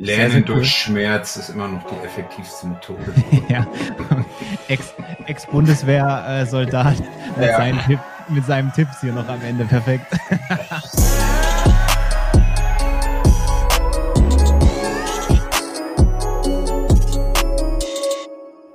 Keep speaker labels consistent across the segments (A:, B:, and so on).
A: Lernen sehr, sehr durch Schmerz ist immer noch die effektivste Methode.
B: ja. Ex-Bundeswehr-Soldat Ex mit, ja. seinen Tipp, mit seinem Tipps hier noch am Ende. Perfekt.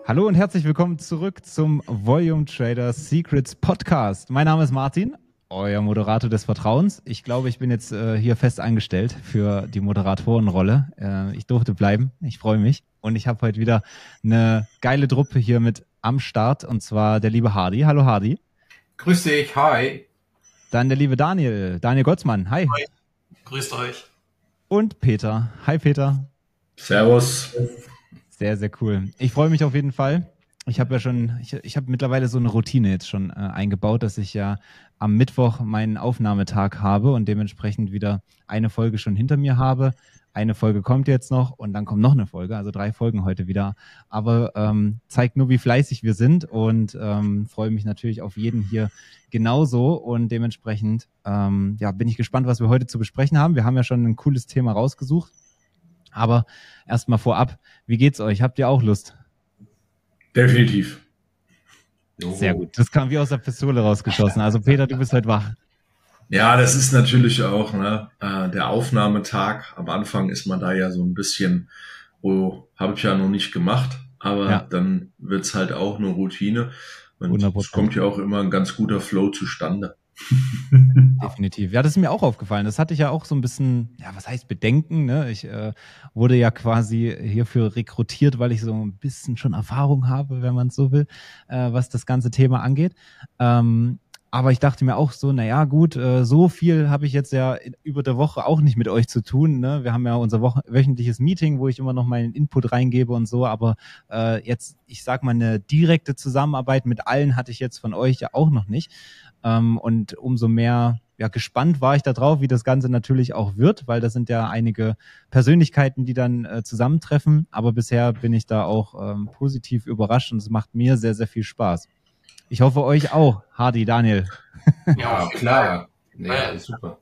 B: Hallo und herzlich willkommen zurück zum Volume Trader Secrets Podcast. Mein Name ist Martin euer Moderator des Vertrauens. Ich glaube, ich bin jetzt äh, hier fest eingestellt für die Moderatorenrolle. Äh, ich durfte bleiben. Ich freue mich. Und ich habe heute wieder eine geile Truppe hier mit am Start. Und zwar der liebe Hardy. Hallo Hardy.
A: Grüß dich. Hi.
B: Dann der liebe Daniel. Daniel Gottsmann. Hi. Hi.
C: Grüßt euch.
B: Und Peter. Hi Peter.
D: Servus.
B: Sehr, sehr cool. Ich freue mich auf jeden Fall ich habe ja schon, ich, ich habe mittlerweile so eine Routine jetzt schon äh, eingebaut, dass ich ja am Mittwoch meinen Aufnahmetag habe und dementsprechend wieder eine Folge schon hinter mir habe. Eine Folge kommt jetzt noch und dann kommt noch eine Folge, also drei Folgen heute wieder. Aber ähm, zeigt nur, wie fleißig wir sind und ähm, freue mich natürlich auf jeden hier genauso und dementsprechend ähm, ja, bin ich gespannt, was wir heute zu besprechen haben. Wir haben ja schon ein cooles Thema rausgesucht. Aber erstmal vorab, wie geht's euch? Habt ihr auch Lust?
D: Definitiv.
B: Sehr gut. Das kam wie aus der Pistole rausgeschossen. Also Peter, du bist heute wach.
D: Ja, das ist natürlich auch ne, äh, der Aufnahmetag. Am Anfang ist man da ja so ein bisschen, oh, habe ich ja noch nicht gemacht, aber ja. dann wird's halt auch eine Routine. Und es kommt ja auch immer ein ganz guter Flow zustande.
B: Definitiv. Ja, das ist mir auch aufgefallen. Das hatte ich ja auch so ein bisschen, ja, was heißt Bedenken? Ne? Ich äh, wurde ja quasi hierfür rekrutiert, weil ich so ein bisschen schon Erfahrung habe, wenn man es so will, äh, was das ganze Thema angeht. Ähm, aber ich dachte mir auch so, naja, gut, äh, so viel habe ich jetzt ja über der Woche auch nicht mit euch zu tun. Ne? Wir haben ja unser Wochen wöchentliches Meeting, wo ich immer noch meinen Input reingebe und so. Aber äh, jetzt, ich sag mal, eine direkte Zusammenarbeit mit allen hatte ich jetzt von euch ja auch noch nicht. Ähm, und umso mehr ja, gespannt war ich da drauf, wie das Ganze natürlich auch wird, weil das sind ja einige Persönlichkeiten, die dann äh, zusammentreffen. Aber bisher bin ich da auch ähm, positiv überrascht und es macht mir sehr, sehr viel Spaß. Ich hoffe euch auch, Hardy, Daniel.
A: Ja, klar. Ja, super.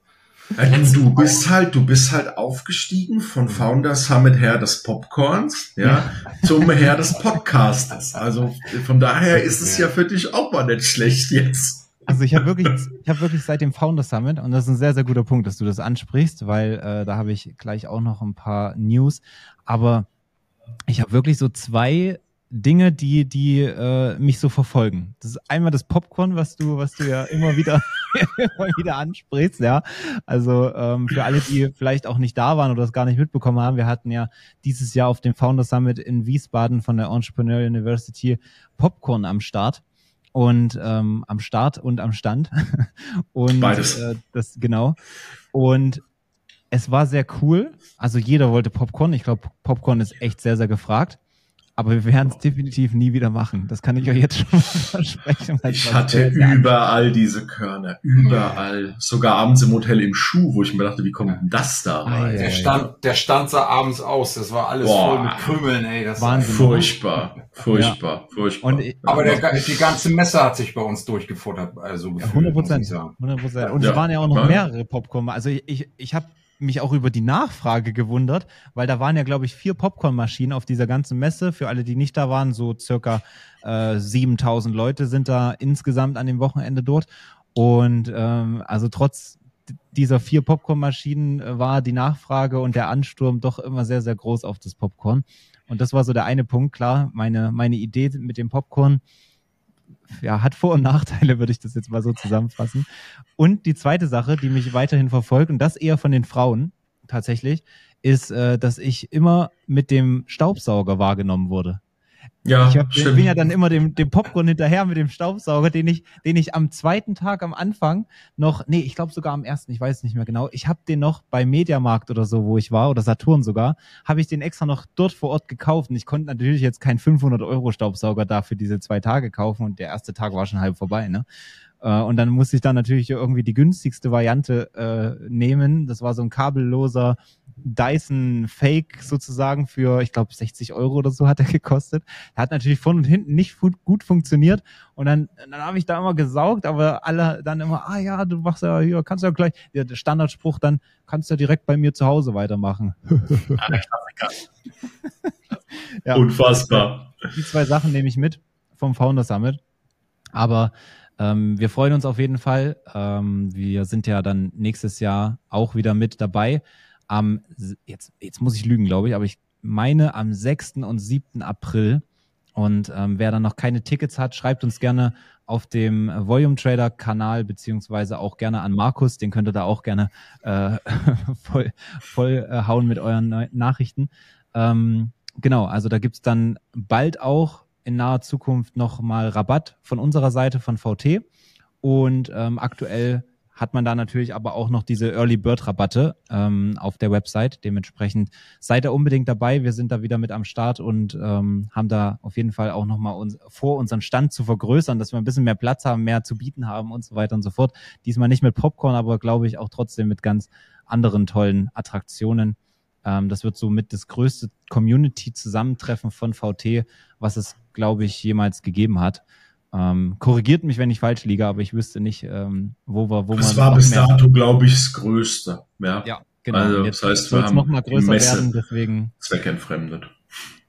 D: Du bist halt, du bist halt aufgestiegen von Founder Summit Herr des Popcorns, ja, zum Herr des Podcastes. Also von daher ist es ja für dich auch mal nicht schlecht jetzt.
B: Also ich habe wirklich, ich habe wirklich seit dem Founder Summit und das ist ein sehr, sehr guter Punkt, dass du das ansprichst, weil äh, da habe ich gleich auch noch ein paar News. Aber ich habe wirklich so zwei Dinge, die, die äh, mich so verfolgen. Das ist einmal das Popcorn, was du, was du ja immer wieder, immer wieder ansprichst, ja. Also ähm, für alle, die vielleicht auch nicht da waren oder das gar nicht mitbekommen haben, wir hatten ja dieses Jahr auf dem Founder Summit in Wiesbaden von der Entrepreneur University Popcorn am Start und ähm, am Start und am Stand. und
D: Beides.
B: Äh, das genau. Und es war sehr cool. Also jeder wollte Popcorn. Ich glaube, Popcorn ist echt sehr, sehr gefragt. Aber wir werden es definitiv nie wieder machen. Das kann ich euch jetzt schon mal versprechen.
D: Ich hatte überall diese Körner, überall. Sogar abends im Hotel im Schuh, wo ich mir dachte, wie kommt denn das da rein?
A: Der stand, der stand sah abends aus. Das war alles Boah. voll mit Krümeln, ey. Das
D: Wahnsinn. Furchtbar, furchtbar, ja. furchtbar.
A: Und, aber der, die ganze Messe hat sich bei uns durchgefuttert. Also
B: gefühlt, 100 Prozent. 100 Prozent. Und ja. es waren ja auch noch mehrere Popcorn. Also ich, ich, ich habe mich auch über die Nachfrage gewundert, weil da waren ja, glaube ich, vier Popcornmaschinen auf dieser ganzen Messe. Für alle, die nicht da waren, so circa äh, 7000 Leute sind da insgesamt an dem Wochenende dort. Und ähm, also trotz dieser vier Popcornmaschinen äh, war die Nachfrage und der Ansturm doch immer sehr, sehr groß auf das Popcorn. Und das war so der eine Punkt. Klar, meine, meine Idee mit dem Popcorn ja, hat Vor- und Nachteile, würde ich das jetzt mal so zusammenfassen. Und die zweite Sache, die mich weiterhin verfolgt, und das eher von den Frauen tatsächlich, ist, äh, dass ich immer mit dem Staubsauger wahrgenommen wurde. Ja, ich, hab, ich bin ja dann immer dem, dem Popcorn hinterher mit dem Staubsauger, den ich, den ich am zweiten Tag am Anfang noch, nee, ich glaube sogar am ersten, ich weiß nicht mehr genau, ich habe den noch bei Mediamarkt oder so, wo ich war, oder Saturn sogar, habe ich den extra noch dort vor Ort gekauft. Und ich konnte natürlich jetzt keinen 500 Euro Staubsauger da für diese zwei Tage kaufen. Und der erste Tag war schon halb vorbei, ne? Äh, und dann musste ich dann natürlich irgendwie die günstigste Variante äh, nehmen. Das war so ein kabelloser Dyson Fake sozusagen für, ich glaube, 60 Euro oder so hat er gekostet. Hat natürlich von und hinten nicht gut funktioniert. Und dann, dann habe ich da immer gesaugt, aber alle dann immer, ah ja, du machst ja hier, kannst ja gleich, der Standardspruch dann, kannst du ja direkt bei mir zu Hause weitermachen.
D: ja, ja. Unfassbar.
B: Die zwei Sachen nehme ich mit vom Founder Summit. Aber ähm, wir freuen uns auf jeden Fall. Ähm, wir sind ja dann nächstes Jahr auch wieder mit dabei. Am, jetzt, jetzt muss ich lügen, glaube ich, aber ich meine am 6. und 7. April. Und ähm, wer dann noch keine Tickets hat, schreibt uns gerne auf dem Volume Trader Kanal beziehungsweise auch gerne an Markus, den könnt ihr da auch gerne äh, voll, voll äh, hauen mit euren Nachrichten. Ähm, genau, also da gibt's dann bald auch in naher Zukunft nochmal Rabatt von unserer Seite von VT. Und ähm, aktuell hat man da natürlich aber auch noch diese Early Bird Rabatte ähm, auf der Website. Dementsprechend seid ihr unbedingt dabei. Wir sind da wieder mit am Start und ähm, haben da auf jeden Fall auch nochmal uns, vor, unseren Stand zu vergrößern, dass wir ein bisschen mehr Platz haben, mehr zu bieten haben und so weiter und so fort. Diesmal nicht mit Popcorn, aber glaube ich auch trotzdem mit ganz anderen tollen Attraktionen. Ähm, das wird so mit das größte Community-Zusammentreffen von VT, was es, glaube ich, jemals gegeben hat. Ähm, korrigiert mich, wenn ich falsch liege, aber ich wüsste nicht, ähm, wo wir, wo
D: das man. Das war bis dato, glaube ich, das Größte. Ja,
B: ja genau.
D: Also, das heißt, wir haben
B: noch mal größer Messe werden, deswegen.
D: Zweckentfremdet.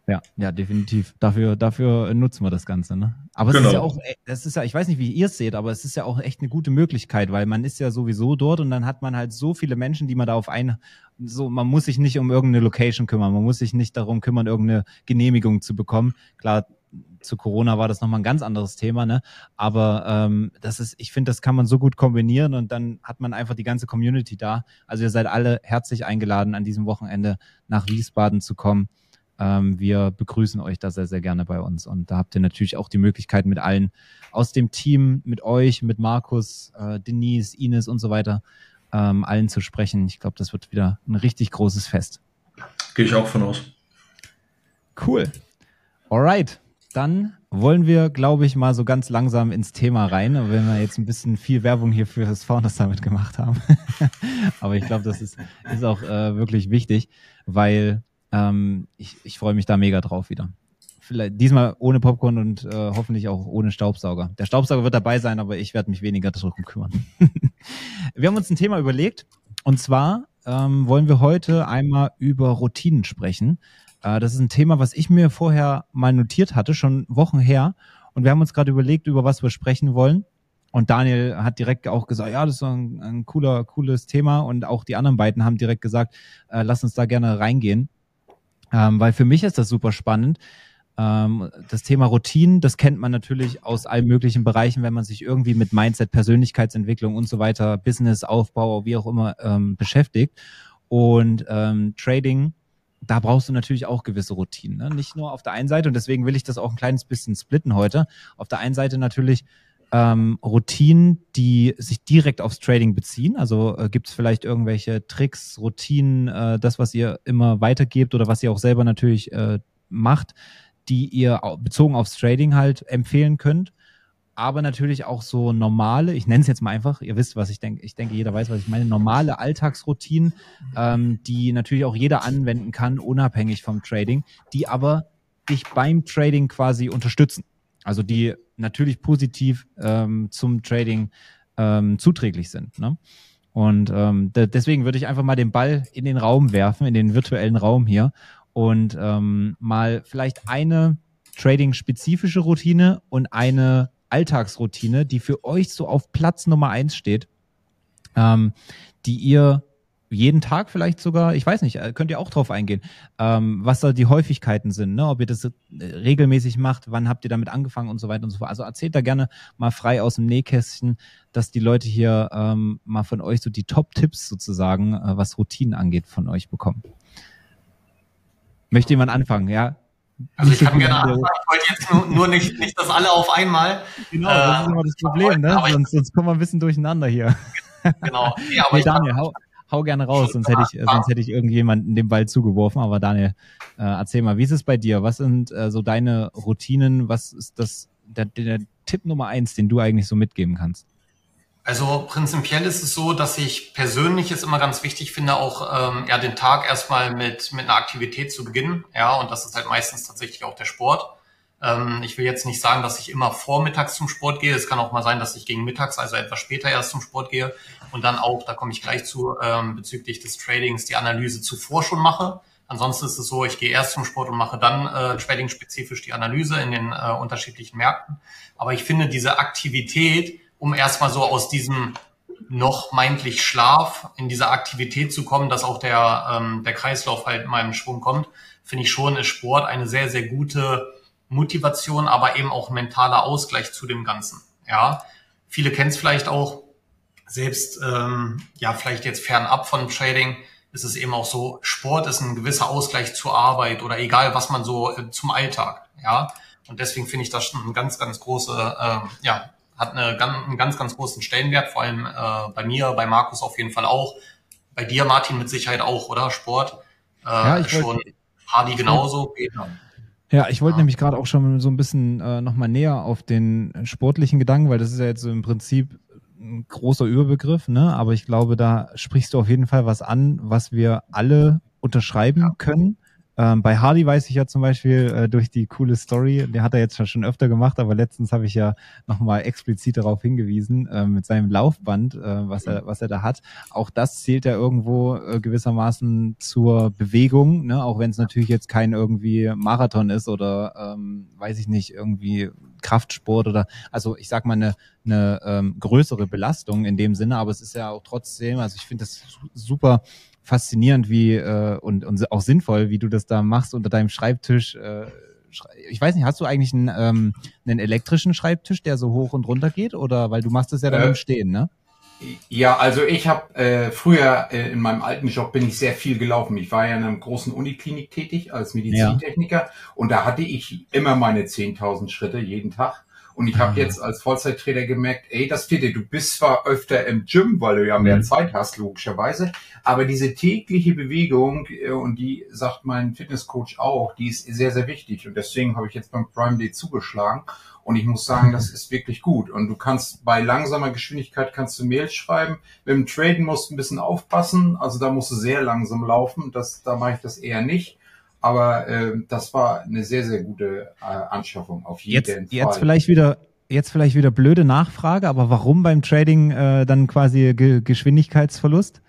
B: Ja, ja, definitiv. Dafür, dafür nutzen wir das Ganze, ne? Aber genau. es ist ja auch, das ist ja, ich weiß nicht, wie ihr es seht, aber es ist ja auch echt eine gute Möglichkeit, weil man ist ja sowieso dort und dann hat man halt so viele Menschen, die man da auf ein, so, man muss sich nicht um irgendeine Location kümmern, man muss sich nicht darum kümmern, irgendeine Genehmigung zu bekommen. Klar, zu Corona war das nochmal ein ganz anderes Thema, ne? Aber ähm, das ist, ich finde, das kann man so gut kombinieren und dann hat man einfach die ganze Community da. Also ihr seid alle herzlich eingeladen, an diesem Wochenende nach Wiesbaden zu kommen. Ähm, wir begrüßen euch da sehr, sehr gerne bei uns. Und da habt ihr natürlich auch die Möglichkeit mit allen aus dem Team, mit euch, mit Markus, äh, Denise, Ines und so weiter, ähm, allen zu sprechen. Ich glaube, das wird wieder ein richtig großes Fest.
D: Gehe ich auch von aus.
B: Cool. Alright. Dann wollen wir, glaube ich, mal so ganz langsam ins Thema rein, wenn wir jetzt ein bisschen viel Werbung hier für das Founders Summit gemacht haben. Aber ich glaube, das ist, ist auch äh, wirklich wichtig, weil ähm, ich, ich freue mich da mega drauf wieder. Vielleicht diesmal ohne Popcorn und äh, hoffentlich auch ohne Staubsauger. Der Staubsauger wird dabei sein, aber ich werde mich weniger darum kümmern. wir haben uns ein Thema überlegt und zwar ähm, wollen wir heute einmal über Routinen sprechen. Äh, das ist ein Thema, was ich mir vorher mal notiert hatte, schon Wochen her. Und wir haben uns gerade überlegt, über was wir sprechen wollen. Und Daniel hat direkt auch gesagt, ja, das ist ein, ein cooler, cooles Thema. Und auch die anderen beiden haben direkt gesagt, äh, lass uns da gerne reingehen. Ähm, weil für mich ist das super spannend. Ähm, das Thema Routinen, das kennt man natürlich aus allen möglichen Bereichen, wenn man sich irgendwie mit Mindset, Persönlichkeitsentwicklung und so weiter, Businessaufbau, wie auch immer ähm, beschäftigt. Und ähm, Trading, da brauchst du natürlich auch gewisse Routinen. Ne? Nicht nur auf der einen Seite, und deswegen will ich das auch ein kleines bisschen splitten heute. Auf der einen Seite natürlich ähm, Routinen, die sich direkt aufs Trading beziehen? Also äh, gibt es vielleicht irgendwelche Tricks, Routinen, äh, das, was ihr immer weitergebt oder was ihr auch selber natürlich äh, macht, die ihr bezogen aufs Trading halt empfehlen könnt? Aber natürlich auch so normale, ich nenne es jetzt mal einfach, ihr wisst, was ich denke, ich denke, jeder weiß, was ich meine, normale Alltagsroutinen, ähm, die natürlich auch jeder anwenden kann, unabhängig vom Trading, die aber dich beim Trading quasi unterstützen. Also die natürlich positiv ähm, zum Trading ähm, zuträglich sind. Ne? Und ähm, deswegen würde ich einfach mal den Ball in den Raum werfen, in den virtuellen Raum hier und ähm, mal vielleicht eine Trading-spezifische Routine und eine Alltagsroutine, die für euch so auf Platz Nummer eins steht, ähm, die ihr jeden Tag vielleicht sogar, ich weiß nicht, äh, könnt ihr auch drauf eingehen, ähm, was da die Häufigkeiten sind, ne? ob ihr das äh, regelmäßig macht, wann habt ihr damit angefangen und so weiter und so fort. Also erzählt da gerne mal frei aus dem Nähkästchen, dass die Leute hier ähm, mal von euch so die Top-Tipps sozusagen, äh, was Routinen angeht, von euch bekommen. Möchte jemand anfangen, ja?
A: Also ich kann gerne anfangen, ich wollte jetzt nur, nur nicht, nicht das alle auf einmal.
B: Genau, das ist immer das Problem, ne? Sonst, sonst kommen wir ein bisschen durcheinander hier. Genau. Ja, aber hey, Daniel, hau, hau gerne raus, sonst hätte ich, sonst hätte ich irgendjemanden den Ball zugeworfen. Aber Daniel, äh, erzähl mal, wie ist es bei dir? Was sind äh, so deine Routinen? Was ist das, der, der Tipp Nummer eins, den du eigentlich so mitgeben kannst?
A: Also prinzipiell ist es so, dass ich persönlich es immer ganz wichtig finde, auch ähm, ja den Tag erstmal mit mit einer Aktivität zu beginnen. Ja, und das ist halt meistens tatsächlich auch der Sport. Ähm, ich will jetzt nicht sagen, dass ich immer vormittags zum Sport gehe. Es kann auch mal sein, dass ich gegen mittags, also etwas später erst zum Sport gehe und dann auch, da komme ich gleich zu, ähm, bezüglich des Tradings die Analyse zuvor schon mache. Ansonsten ist es so, ich gehe erst zum Sport und mache dann äh, trading-spezifisch die Analyse in den äh, unterschiedlichen Märkten. Aber ich finde diese Aktivität, um erstmal so aus diesem noch meintlich Schlaf in diese Aktivität zu kommen, dass auch der, ähm, der Kreislauf halt mal im Schwung kommt, finde ich schon, ist Sport eine sehr, sehr gute Motivation, aber eben auch mentaler Ausgleich zu dem Ganzen. Ja, viele kennen es vielleicht auch, selbst ähm, ja vielleicht jetzt fernab von Trading ist es eben auch so, Sport ist ein gewisser Ausgleich zur Arbeit oder egal was man so äh, zum Alltag. Ja, und deswegen finde ich das schon ein ganz, ganz große, äh, ja, hat eine, einen ganz, ganz großen Stellenwert, vor allem äh, bei mir, bei Markus auf jeden Fall auch, bei dir, Martin, mit Sicherheit auch, oder? Sport. Äh, ja, ich schon wollte, Hardy genauso. Peter.
B: Ja, ich wollte ja. nämlich gerade auch schon so ein bisschen äh, nochmal näher auf den sportlichen Gedanken, weil das ist ja jetzt so im Prinzip ein großer Überbegriff, ne? Aber ich glaube, da sprichst du auf jeden Fall was an, was wir alle unterschreiben ja. können. Ähm, bei Hardy weiß ich ja zum Beispiel äh, durch die coole Story, der hat er jetzt schon öfter gemacht, aber letztens habe ich ja nochmal explizit darauf hingewiesen, äh, mit seinem Laufband, äh, was, er, was er da hat. Auch das zählt ja irgendwo äh, gewissermaßen zur Bewegung, ne? auch wenn es natürlich jetzt kein irgendwie Marathon ist oder ähm, weiß ich nicht, irgendwie Kraftsport oder also ich sag mal eine, eine ähm, größere Belastung in dem Sinne, aber es ist ja auch trotzdem, also ich finde das super faszinierend wie äh, und, und auch sinnvoll, wie du das da machst unter deinem Schreibtisch. Äh, ich weiß nicht, hast du eigentlich einen, ähm, einen elektrischen Schreibtisch, der so hoch und runter geht? Oder weil du machst das ja dann äh, im Stehen, ne?
C: Ja, also ich habe äh, früher äh, in meinem alten Job bin ich sehr viel gelaufen. Ich war ja in einer großen Uniklinik tätig als Medizintechniker ja. und da hatte ich immer meine 10.000 Schritte jeden Tag. Und ich habe mhm. jetzt als Vollzeittrainer gemerkt, ey, das Fitte, du bist zwar öfter im Gym, weil du ja mehr mhm. Zeit hast, logischerweise, aber diese tägliche Bewegung, äh, und die sagt mein Fitnesscoach auch, die ist sehr, sehr wichtig. Und deswegen habe ich jetzt beim Prime Day zugeschlagen. Und ich muss sagen, das ist wirklich gut. Und du kannst bei langsamer Geschwindigkeit kannst du Mails schreiben. Mit dem Traden musst du ein bisschen aufpassen. Also da musst du sehr langsam laufen. Das, da mache ich das eher nicht. Aber äh, das war eine sehr, sehr gute äh, Anschaffung auf jeden
B: jetzt, Fall. Jetzt vielleicht wieder jetzt vielleicht wieder blöde Nachfrage, aber warum beim Trading äh, dann quasi Ge Geschwindigkeitsverlust?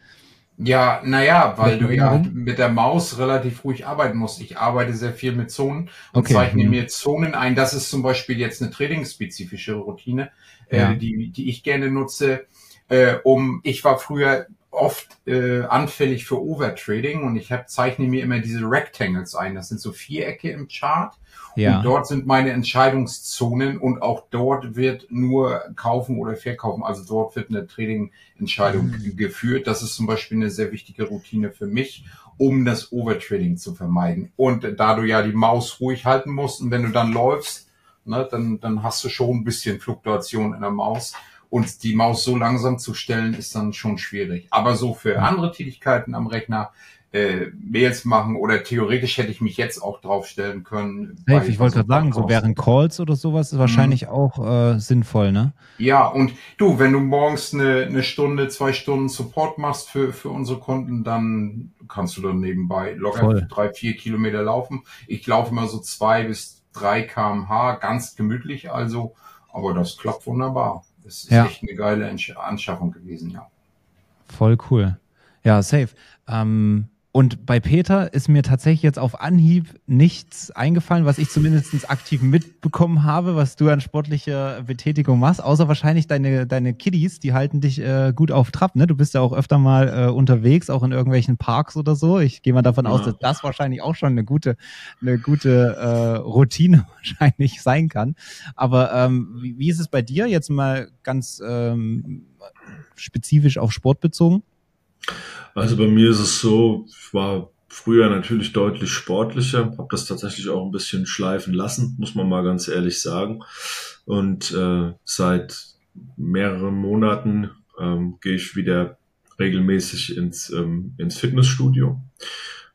C: Ja, naja, weil du ja mit der Maus relativ ruhig arbeiten musst. Ich arbeite sehr viel mit Zonen und okay. zeichne mhm. mir Zonen ein. Das ist zum Beispiel jetzt eine trading-spezifische Routine, äh, ja. äh, die, die ich gerne nutze. Äh, um, ich war früher oft äh, anfällig für Overtrading und ich hab, zeichne mir immer diese Rectangles ein. Das sind so Vierecke im Chart. Ja. Und dort sind meine Entscheidungszonen und auch dort wird nur kaufen oder verkaufen. Also dort wird eine Trading-Entscheidung mhm. geführt. Das ist zum Beispiel eine sehr wichtige Routine für mich, um das Overtrading zu vermeiden. Und da du ja die Maus ruhig halten musst und wenn du dann läufst, ne, dann, dann hast du schon ein bisschen Fluktuation in der Maus. Und die Maus so langsam zu stellen, ist dann schon schwierig. Aber so für andere Tätigkeiten am Rechner, äh, Mails machen oder theoretisch hätte ich mich jetzt auch draufstellen können.
B: Hey, ich wollte gerade sagen, so während Calls oder sowas ist wahrscheinlich mhm. auch äh, sinnvoll, ne?
C: Ja, und du, wenn du morgens eine, eine Stunde, zwei Stunden Support machst für, für unsere Kunden, dann kannst du dann nebenbei locker Voll. drei, vier Kilometer laufen. Ich laufe immer so zwei bis drei kmh, ganz gemütlich also, aber das klappt wunderbar. Das ist ja. echt eine geile Anschaffung gewesen, ja.
B: Voll cool. Ja, safe. Ähm, und bei Peter ist mir tatsächlich jetzt auf Anhieb nichts eingefallen, was ich zumindest aktiv mitbekommen habe, was du an sportlicher Betätigung machst, außer wahrscheinlich deine, deine Kiddies, die halten dich äh, gut auf Trab. Ne? Du bist ja auch öfter mal äh, unterwegs, auch in irgendwelchen Parks oder so. Ich gehe mal davon ja. aus, dass das wahrscheinlich auch schon eine gute, eine gute äh, Routine wahrscheinlich sein kann. Aber ähm, wie, wie ist es bei dir jetzt mal ganz ähm, spezifisch auf Sport bezogen?
D: Also bei mir ist es so, ich war früher natürlich deutlich sportlicher, habe das tatsächlich auch ein bisschen schleifen lassen, muss man mal ganz ehrlich sagen. Und äh, seit mehreren Monaten ähm, gehe ich wieder regelmäßig ins, ähm, ins Fitnessstudio.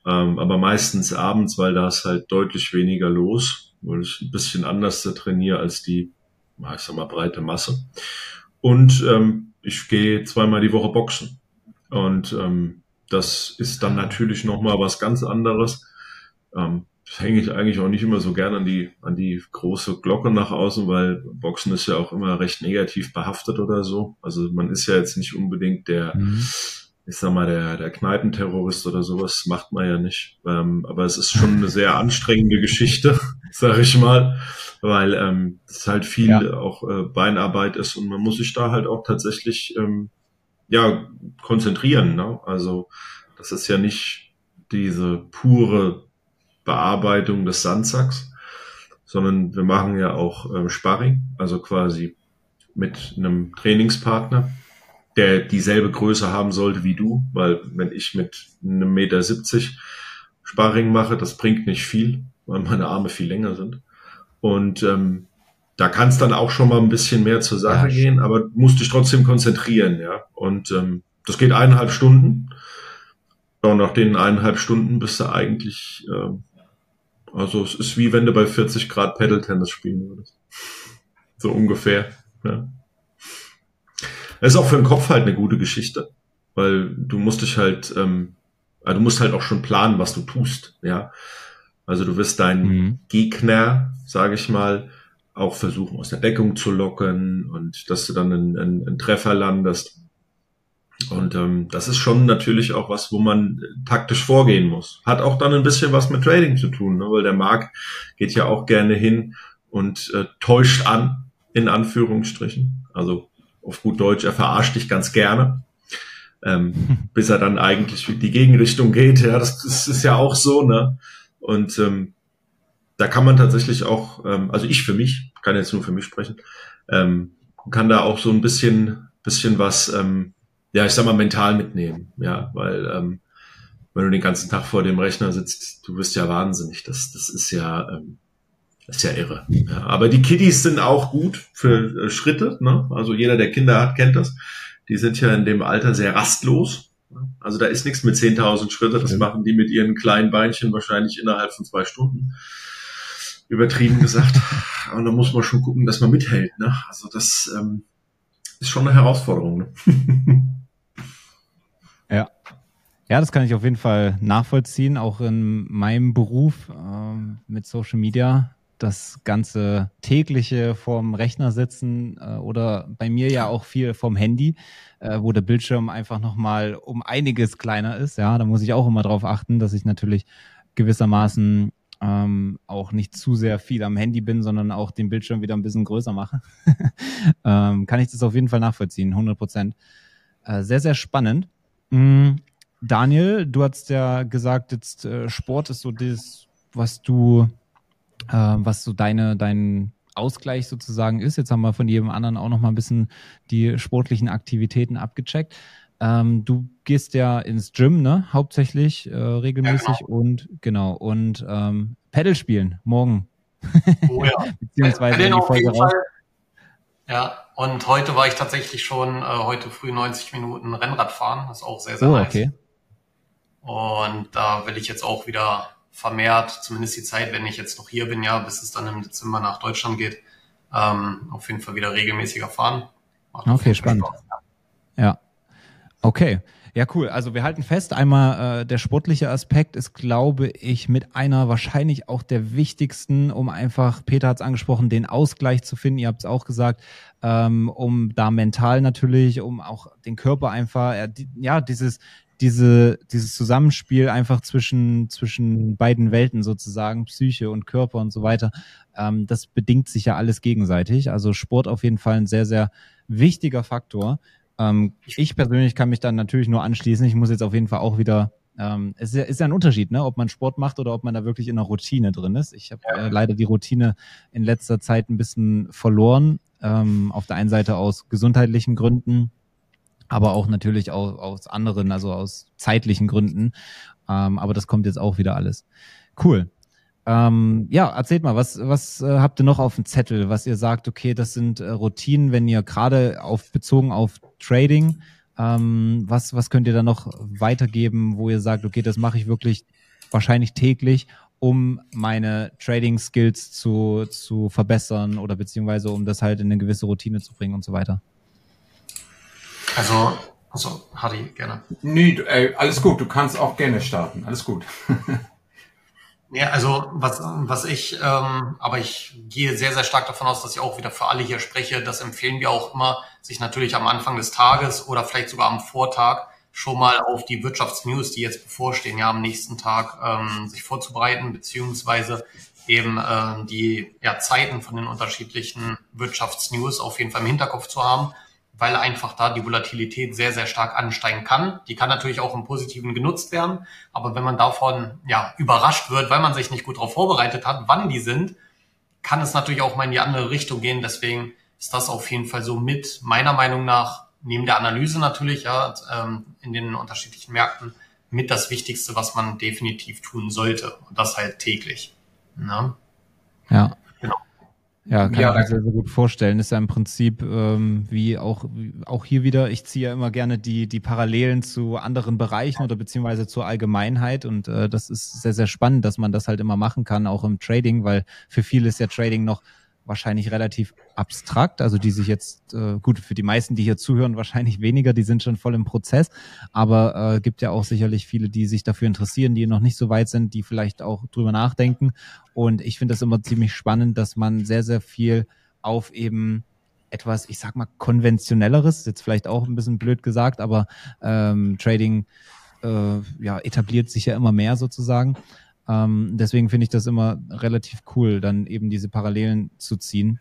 D: Ähm, aber meistens abends, weil da ist halt deutlich weniger los, weil ich ein bisschen anders trainiere als die, ich sag mal, breite Masse. Und ähm, ich gehe zweimal die Woche boxen. Und ähm, das ist dann natürlich nochmal was ganz anderes. Ähm, das hänge ich eigentlich auch nicht immer so gern an die, an die große Glocke nach außen, weil Boxen ist ja auch immer recht negativ behaftet oder so. Also man ist ja jetzt nicht unbedingt der, mhm. ich sag mal, der, der Kneipenterrorist oder sowas macht man ja nicht. Ähm, aber es ist schon eine sehr anstrengende Geschichte, sag ich mal, weil ähm, es halt viel ja. auch äh, Beinarbeit ist und man muss sich da halt auch tatsächlich ähm, ja konzentrieren. Ne? Also das ist ja nicht diese pure Bearbeitung des Sandsacks, sondern wir machen ja auch ähm, Sparring, also quasi mit einem Trainingspartner der dieselbe Größe haben sollte wie du, weil wenn ich mit einem Meter 70 Sparring mache, das bringt nicht viel, weil meine Arme viel länger sind. Und ähm, da kann es dann auch schon mal ein bisschen mehr zur Sache ja, gehen, aber musst dich trotzdem konzentrieren, ja. Und ähm, das geht eineinhalb Stunden. Und nach den eineinhalb Stunden bist du eigentlich, ähm, also es ist wie wenn du bei 40 Grad Pedal-Tennis spielen würdest. So ungefähr. Ja. Das ist auch für den Kopf halt eine gute Geschichte, weil du musst dich halt, ähm, also du musst halt auch schon planen, was du tust, ja. Also du wirst deinen mhm. Gegner, sage ich mal, auch versuchen aus der Deckung zu locken und dass du dann einen, einen, einen Treffer landest. Und ähm, das ist schon natürlich auch was, wo man taktisch vorgehen muss. Hat auch dann ein bisschen was mit Trading zu tun, ne? weil der Markt geht ja auch gerne hin und äh, täuscht an, in Anführungsstrichen. Also auf gut Deutsch, er verarscht dich ganz gerne. Ähm, bis er dann eigentlich die Gegenrichtung geht. Ja, das, das ist ja auch so, ne? Und ähm, da kann man tatsächlich auch, ähm, also ich für mich, kann jetzt nur für mich sprechen, ähm, kann da auch so ein bisschen, bisschen was, ähm, ja, ich sag mal, mental mitnehmen, ja, weil ähm, wenn du den ganzen Tag vor dem Rechner sitzt, du wirst ja wahnsinnig. Das, das ist ja, ähm, das ist ja irre. Ja, aber die Kiddies sind auch gut für äh, Schritte. Ne? Also jeder, der Kinder hat, kennt das. Die sind ja in dem Alter sehr rastlos. Also da ist nichts mit 10.000 Schritte. Das machen die mit ihren kleinen Beinchen wahrscheinlich innerhalb von zwei Stunden. Übertrieben gesagt. Und da muss man schon gucken, dass man mithält. Ne? Also das ähm, ist schon eine Herausforderung. Ne?
B: ja. Ja, das kann ich auf jeden Fall nachvollziehen, auch in meinem Beruf äh, mit Social Media das ganze tägliche vorm Rechner sitzen äh, oder bei mir ja auch viel vom Handy, äh, wo der Bildschirm einfach nochmal um einiges kleiner ist. Ja, da muss ich auch immer drauf achten, dass ich natürlich gewissermaßen ähm, auch nicht zu sehr viel am Handy bin, sondern auch den Bildschirm wieder ein bisschen größer mache. ähm, kann ich das auf jeden Fall nachvollziehen, 100 Prozent. Äh, sehr, sehr spannend. Mhm. Daniel, du hast ja gesagt, jetzt äh, Sport ist so das, was du äh, was so deine, dein Ausgleich sozusagen ist. Jetzt haben wir von jedem anderen auch noch mal ein bisschen die sportlichen Aktivitäten abgecheckt. Ähm, du gehst ja ins Gym, ne? Hauptsächlich äh, regelmäßig ja, genau. und genau und ähm, Pedal spielen morgen.
A: Oh ja. Beziehungsweise in die Folge raus. Ja, und heute war ich tatsächlich schon äh, heute früh 90 Minuten Rennrad fahren. Das ist auch sehr, sehr oh, nice. Okay. Und da will ich jetzt auch wieder vermehrt, zumindest die Zeit, wenn ich jetzt noch hier bin, ja, bis es dann im Dezember nach Deutschland geht, ähm, auf jeden Fall wieder regelmäßiger fahren.
B: Macht okay, spannend. Spaß, ja. ja. Okay. Ja, cool. Also wir halten fest, einmal äh, der sportliche Aspekt ist, glaube ich, mit einer wahrscheinlich auch der wichtigsten, um einfach, Peter hat es angesprochen, den Ausgleich zu finden. Ihr habt es auch gesagt, ähm, um da mental natürlich, um auch den Körper einfach, ja, die, ja dieses diese, dieses Zusammenspiel einfach zwischen, zwischen beiden Welten sozusagen, Psyche und Körper und so weiter, ähm, das bedingt sich ja alles gegenseitig. Also Sport auf jeden Fall ein sehr, sehr wichtiger Faktor. Ähm, ich persönlich kann mich dann natürlich nur anschließen. Ich muss jetzt auf jeden Fall auch wieder ähm, es ist ja, ist ja ein Unterschied, ne? ob man Sport macht oder ob man da wirklich in einer Routine drin ist. Ich habe äh, leider die Routine in letzter Zeit ein bisschen verloren. Ähm, auf der einen Seite aus gesundheitlichen Gründen, aber auch natürlich aus, aus anderen, also aus zeitlichen Gründen. Ähm, aber das kommt jetzt auch wieder alles. Cool. Ähm, ja, erzählt mal, was, was äh, habt ihr noch auf dem Zettel, was ihr sagt, okay, das sind äh, Routinen, wenn ihr gerade auf bezogen auf Trading, ähm, was, was könnt ihr da noch weitergeben, wo ihr sagt, okay, das mache ich wirklich wahrscheinlich täglich, um meine Trading-Skills zu, zu verbessern oder beziehungsweise um das halt in eine gewisse Routine zu bringen und so weiter?
A: Also, also Harry, gerne.
C: Nee, ey, alles gut, du kannst auch gerne starten, alles gut.
A: ja, also was, was ich, ähm, aber ich gehe sehr, sehr stark davon aus, dass ich auch wieder für alle hier spreche. Das empfehlen wir auch immer, sich natürlich am Anfang des Tages oder vielleicht sogar am Vortag schon mal auf die Wirtschaftsnews, die jetzt bevorstehen, ja am nächsten Tag ähm, sich vorzubereiten, beziehungsweise eben äh, die ja, Zeiten von den unterschiedlichen Wirtschaftsnews auf jeden Fall im Hinterkopf zu haben, weil einfach da die Volatilität sehr, sehr stark ansteigen kann. Die kann natürlich auch im Positiven genutzt werden, aber wenn man davon ja überrascht wird, weil man sich nicht gut darauf vorbereitet hat, wann die sind, kann es natürlich auch mal in die andere Richtung gehen. Deswegen ist das auf jeden Fall so mit meiner Meinung nach neben der Analyse natürlich ja ähm, in den unterschiedlichen Märkten mit das Wichtigste, was man definitiv tun sollte und das halt täglich. Ne?
B: Ja. Ja, kann ja, ich mir sehr, sehr gut vorstellen. Ist ja im Prinzip ähm, wie auch wie auch hier wieder. Ich ziehe ja immer gerne die die Parallelen zu anderen Bereichen oder beziehungsweise zur Allgemeinheit und äh, das ist sehr sehr spannend, dass man das halt immer machen kann, auch im Trading, weil für viele ist ja Trading noch wahrscheinlich relativ abstrakt, also die sich jetzt, äh, gut, für die meisten, die hier zuhören, wahrscheinlich weniger, die sind schon voll im Prozess, aber äh, gibt ja auch sicherlich viele, die sich dafür interessieren, die noch nicht so weit sind, die vielleicht auch drüber nachdenken. Und ich finde das immer ziemlich spannend, dass man sehr, sehr viel auf eben etwas, ich sag mal, konventionelleres, jetzt vielleicht auch ein bisschen blöd gesagt, aber ähm, Trading äh, ja, etabliert sich ja immer mehr sozusagen. Ähm, deswegen finde ich das immer relativ cool, dann eben diese Parallelen zu ziehen.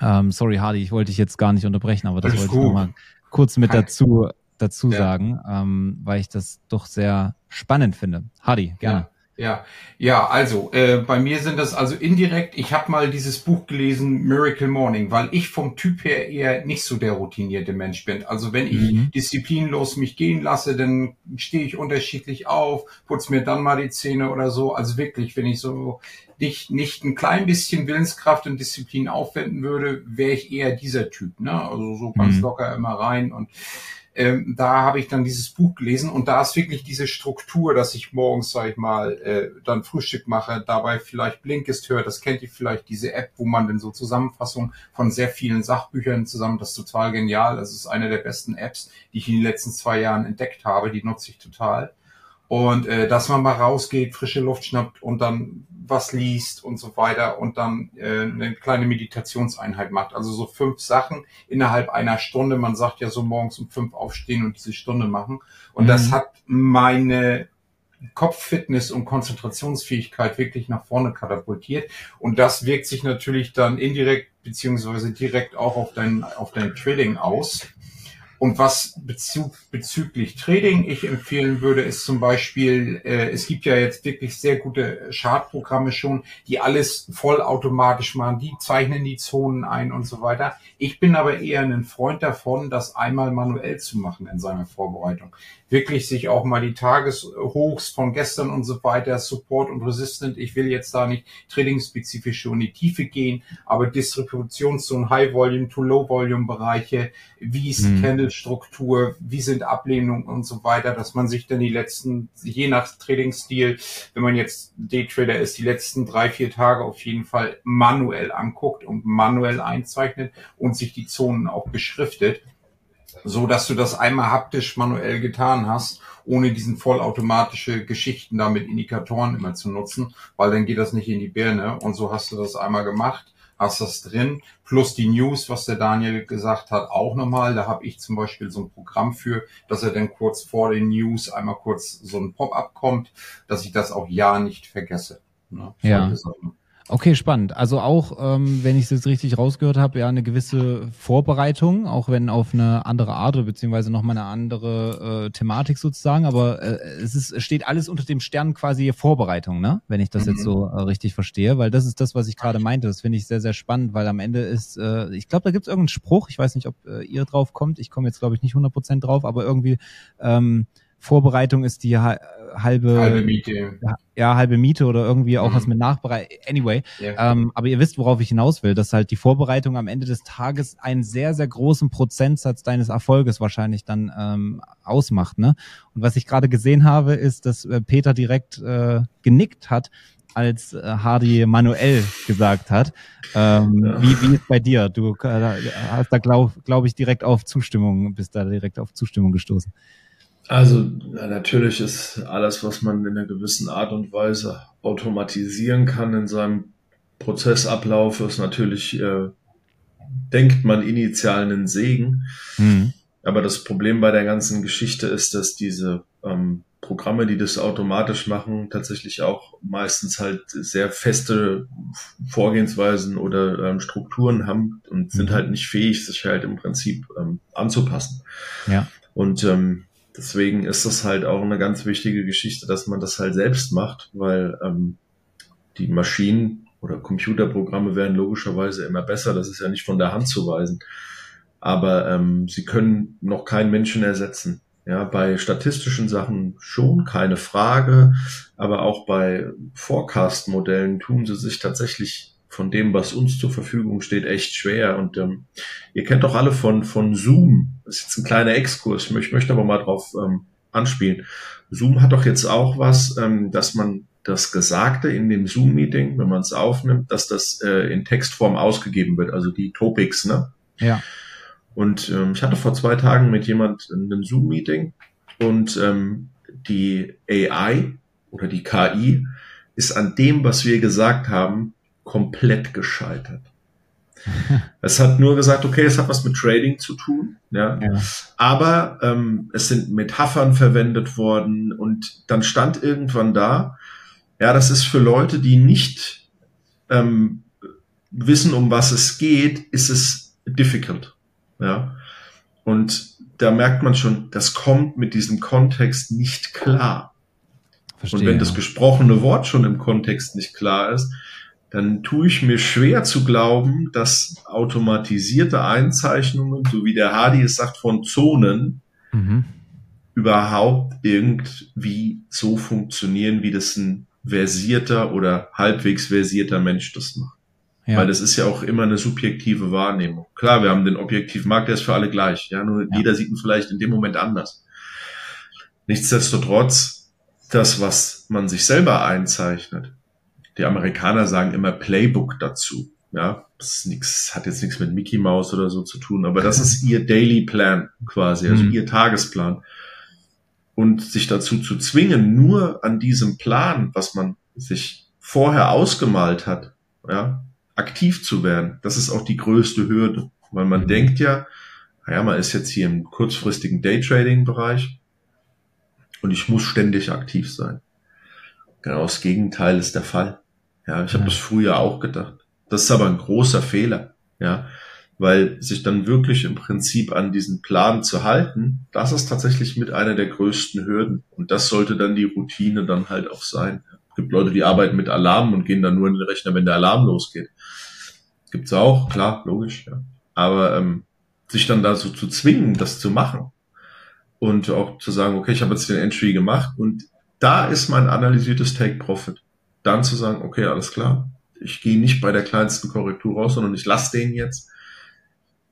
B: Ähm, sorry, Hardy, ich wollte dich jetzt gar nicht unterbrechen, aber das, das wollte gut. ich nochmal kurz mit dazu, dazu ja. sagen, ähm, weil ich das doch sehr spannend finde. Hardy, gerne. Ja.
C: Ja, ja, also äh, bei mir sind das also indirekt. Ich habe mal dieses Buch gelesen, Miracle Morning, weil ich vom Typ her eher nicht so der routinierte Mensch bin. Also wenn ich mhm. disziplinlos mich gehen lasse, dann stehe ich unterschiedlich auf, putz mir dann mal die Zähne oder so. Also wirklich, wenn ich so nicht, nicht ein klein bisschen Willenskraft und Disziplin aufwenden würde, wäre ich eher dieser Typ. Ne? Also so ganz mhm. locker immer rein und ähm, da habe ich dann dieses Buch gelesen und da ist wirklich diese Struktur, dass ich morgens, sag ich mal, äh, dann Frühstück mache, dabei vielleicht Blinkist höre, das kennt ihr vielleicht, diese App, wo man dann so Zusammenfassungen von sehr vielen Sachbüchern zusammen, das ist total genial, das ist eine der besten Apps, die ich in den letzten zwei Jahren entdeckt habe, die nutze ich total. Und äh, dass man mal rausgeht, frische Luft schnappt und dann was liest und so weiter und dann äh, eine kleine Meditationseinheit macht. Also so fünf Sachen innerhalb einer Stunde. Man sagt ja so morgens um fünf aufstehen und diese Stunde machen. Und mhm. das hat meine Kopffitness und Konzentrationsfähigkeit wirklich nach vorne katapultiert. Und das wirkt sich natürlich dann indirekt beziehungsweise direkt auch auf dein, auf dein Trading aus. Und was bezü bezüglich Trading ich empfehlen würde, ist zum Beispiel, äh, es gibt ja jetzt wirklich sehr gute Chartprogramme schon, die alles vollautomatisch machen, die zeichnen die Zonen ein und so weiter. Ich bin aber eher ein Freund davon, das einmal manuell zu machen in seiner Vorbereitung wirklich sich auch mal die Tageshochs von gestern und so weiter, Support und Resistant. Ich will jetzt da nicht trading-spezifisch schon in die Tiefe gehen, aber Distributionszonen, High-Volume to Low-Volume-Bereiche, wie ist mhm. Candle-Struktur, wie sind Ablehnungen und so weiter, dass man sich dann die letzten, je nach Trading-Stil, wenn man jetzt Daytrader ist, die letzten drei, vier Tage auf jeden Fall manuell anguckt und manuell einzeichnet und sich die Zonen auch beschriftet so dass du das einmal haptisch manuell getan hast, ohne diesen vollautomatische Geschichten da mit Indikatoren immer zu nutzen, weil dann geht das nicht in die Birne. Und so hast du das einmal gemacht, hast das drin, plus die News, was der Daniel gesagt hat, auch nochmal. Da habe ich zum Beispiel so ein Programm für, dass er dann kurz vor den News einmal kurz so ein Pop-up kommt, dass ich das auch ja nicht vergesse.
B: Ne? Ja. Okay, spannend. Also auch, ähm, wenn ich es jetzt richtig rausgehört habe, ja, eine gewisse Vorbereitung, auch wenn auf eine andere Art oder beziehungsweise nochmal eine andere äh, Thematik sozusagen, aber äh, es ist, es steht alles unter dem Stern quasi Vorbereitung, ne? Wenn ich das mhm. jetzt so äh, richtig verstehe, weil das ist das, was ich gerade meinte. Das finde ich sehr, sehr spannend, weil am Ende ist, äh, ich glaube, da gibt es irgendeinen Spruch, ich weiß nicht, ob äh, ihr drauf kommt, ich komme jetzt, glaube ich, nicht 100% drauf, aber irgendwie ähm, Vorbereitung ist die halbe, halbe Miete. Ja, halbe Miete oder irgendwie auch mhm. was mit Nachbereitung. Anyway, ja. ähm, aber ihr wisst, worauf ich hinaus will, dass halt die Vorbereitung am Ende des Tages einen sehr, sehr großen Prozentsatz deines Erfolges wahrscheinlich dann ähm, ausmacht. Ne? Und was ich gerade gesehen habe, ist, dass äh, Peter direkt äh, genickt hat, als äh, Hardy manuell gesagt hat. Ähm, ja. wie, wie ist bei dir? Du äh, hast da, glaube glaub ich, direkt auf Zustimmung, bist da direkt auf Zustimmung gestoßen.
D: Also ja, natürlich ist alles, was man in einer gewissen Art und Weise automatisieren kann in seinem Prozessablauf, ist natürlich, äh, denkt man initial einen Segen. Mhm. Aber das Problem bei der ganzen Geschichte ist, dass diese ähm, Programme, die das automatisch machen, tatsächlich auch meistens halt sehr feste Vorgehensweisen oder ähm, Strukturen haben und sind mhm. halt nicht fähig, sich halt im Prinzip ähm, anzupassen.
B: Ja.
D: Und ähm, deswegen ist das halt auch eine ganz wichtige Geschichte, dass man das halt selbst macht, weil ähm, die Maschinen oder Computerprogramme werden logischerweise immer besser. Das ist ja nicht von der Hand zu weisen. Aber ähm, sie können noch keinen Menschen ersetzen. Ja, bei statistischen Sachen schon, keine Frage. Aber auch bei Forecast-Modellen tun sie sich tatsächlich von dem, was uns zur Verfügung steht, echt schwer. Und ähm, ihr kennt doch alle von, von Zoom. Das ist jetzt ein kleiner Exkurs. Ich möchte, aber mal drauf ähm, anspielen. Zoom hat doch jetzt auch was, ähm, dass man das Gesagte in dem Zoom-Meeting, wenn man es aufnimmt, dass das äh, in Textform ausgegeben wird, also die Topics, ne?
B: Ja.
D: Und ähm, ich hatte vor zwei Tagen mit jemand in einem Zoom-Meeting und ähm, die AI oder die KI ist an dem, was wir gesagt haben, komplett gescheitert. es hat nur gesagt, okay, es hat was mit Trading zu tun, ja. ja. Aber ähm, es sind Metaphern verwendet worden und dann stand irgendwann da, ja, das ist für Leute, die nicht ähm, wissen, um was es geht, ist es difficult. Ja. Und da merkt man schon, das kommt mit diesem Kontext nicht klar. Verstehe, und wenn das gesprochene Wort schon im Kontext nicht klar ist, dann tue ich mir schwer zu glauben, dass automatisierte Einzeichnungen, so wie der Hardy es sagt, von Zonen mhm. überhaupt irgendwie so funktionieren, wie das ein versierter oder halbwegs versierter Mensch das macht. Ja. Weil das ist ja auch immer eine subjektive Wahrnehmung. Klar, wir haben den objektiven Markt, der ist für alle gleich. Ja, nur ja. jeder sieht ihn vielleicht in dem Moment anders. Nichtsdestotrotz, das, was man sich selber einzeichnet, die Amerikaner sagen immer Playbook dazu. Ja, das ist nix, hat jetzt nichts mit Mickey Mouse oder so zu tun, aber das ist ihr Daily Plan quasi, also mhm. ihr Tagesplan. Und sich dazu zu zwingen, nur an diesem Plan, was man sich vorher ausgemalt hat, ja, aktiv zu werden, das ist auch die größte Hürde. Weil man mhm. denkt ja, naja, man ist jetzt hier im kurzfristigen Daytrading-Bereich und ich muss ständig aktiv sein. Genau das Gegenteil ist der Fall. Ja, ich habe das früher auch gedacht. Das ist aber ein großer Fehler. Ja, weil sich dann wirklich im Prinzip an diesen Plan zu halten, das ist tatsächlich mit einer der größten Hürden. Und das sollte dann die Routine dann halt auch sein. Es gibt Leute, die arbeiten mit Alarm und gehen dann nur in den Rechner, wenn der Alarm losgeht. Gibt's auch, klar, logisch, ja. Aber ähm, sich dann da so zu zwingen, das zu machen und auch zu sagen, okay, ich habe jetzt den Entry gemacht und da ist mein analysiertes Take Profit. Dann zu sagen, okay, alles klar, ich gehe nicht bei der kleinsten Korrektur raus, sondern ich lasse den jetzt.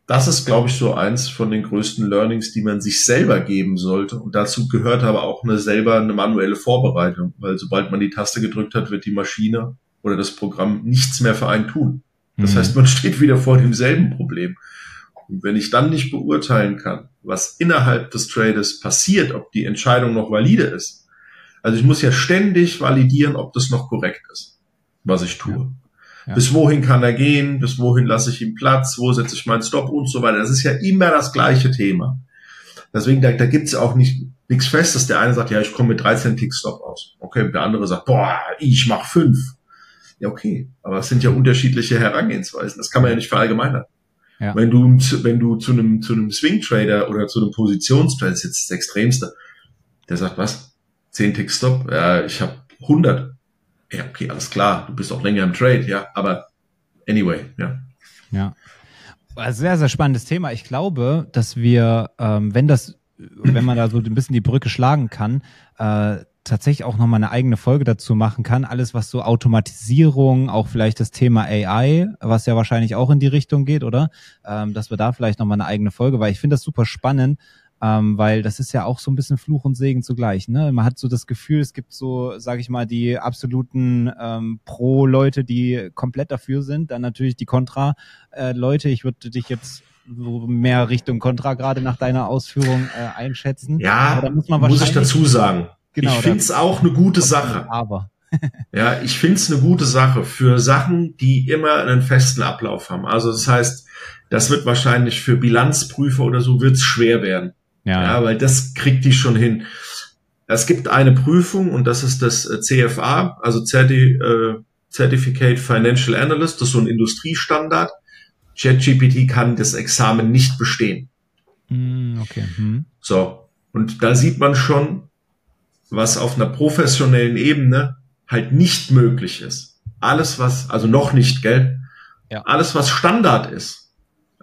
D: Das ist, glaube ich, so eins von den größten Learnings, die man sich selber geben sollte. Und dazu gehört aber auch eine selber eine manuelle Vorbereitung, weil sobald man die Taste gedrückt hat, wird die Maschine oder das Programm nichts mehr für einen tun. Das mhm. heißt, man steht wieder vor demselben Problem. Und wenn ich dann nicht beurteilen kann, was innerhalb des Trades passiert, ob die Entscheidung noch valide ist, also ich muss ja ständig validieren, ob das noch korrekt ist, was ich tue. Ja. Ja. Bis wohin kann er gehen, bis wohin lasse ich ihm Platz, wo setze ich meinen Stop und so weiter. Das ist ja immer das gleiche Thema. Deswegen, da, da gibt es auch nicht nichts Festes. Der eine sagt, ja, ich komme mit 13 Tick-Stop aus. Okay, der andere sagt, boah, ich mach fünf. Ja, okay. Aber es sind ja unterschiedliche Herangehensweisen. Das kann man ja nicht verallgemeinern. Ja. Wenn du, wenn du zu einem, zu einem Swing Trader oder zu einem Positionstrader, das ist jetzt das Extremste, der sagt, was? 10 Tick Stop? Ja, ich habe 100. Ja, okay, alles klar. Du bist auch länger im Trade, ja. Aber anyway, ja.
B: Ja. Sehr, sehr spannendes Thema. Ich glaube, dass wir, ähm, wenn das, wenn man da so ein bisschen die Brücke schlagen kann, äh, tatsächlich auch nochmal eine eigene Folge dazu machen kann. Alles, was so Automatisierung, auch vielleicht das Thema AI, was ja wahrscheinlich auch in die Richtung geht, oder? Ähm, dass wir da vielleicht nochmal eine eigene Folge, weil ich finde das super spannend, ähm, weil das ist ja auch so ein bisschen Fluch und Segen zugleich. Ne? Man hat so das Gefühl, es gibt so, sage ich mal, die absoluten ähm, Pro-Leute, die komplett dafür sind, dann natürlich die Contra-Leute. ich würde dich jetzt so mehr Richtung Contra gerade nach deiner Ausführung äh, einschätzen.
D: Ja, muss, muss ich dazu sagen. Genau, ich finde es auch eine gute Sache. Aber. ja, ich finde es eine gute Sache für Sachen, die immer einen festen Ablauf haben. Also das heißt, das wird wahrscheinlich für Bilanzprüfer oder so wird's schwer werden. Ja. ja, weil das kriegt die schon hin. Es gibt eine Prüfung und das ist das äh, CFA, also Certi, äh, Certificate Financial Analyst, das ist so ein Industriestandard. ChatGPT kann das Examen nicht bestehen.
B: Mm, okay. Hm.
D: So. Und da sieht man schon, was auf einer professionellen Ebene halt nicht möglich ist. Alles, was, also noch nicht, gell? Ja. Alles, was Standard ist,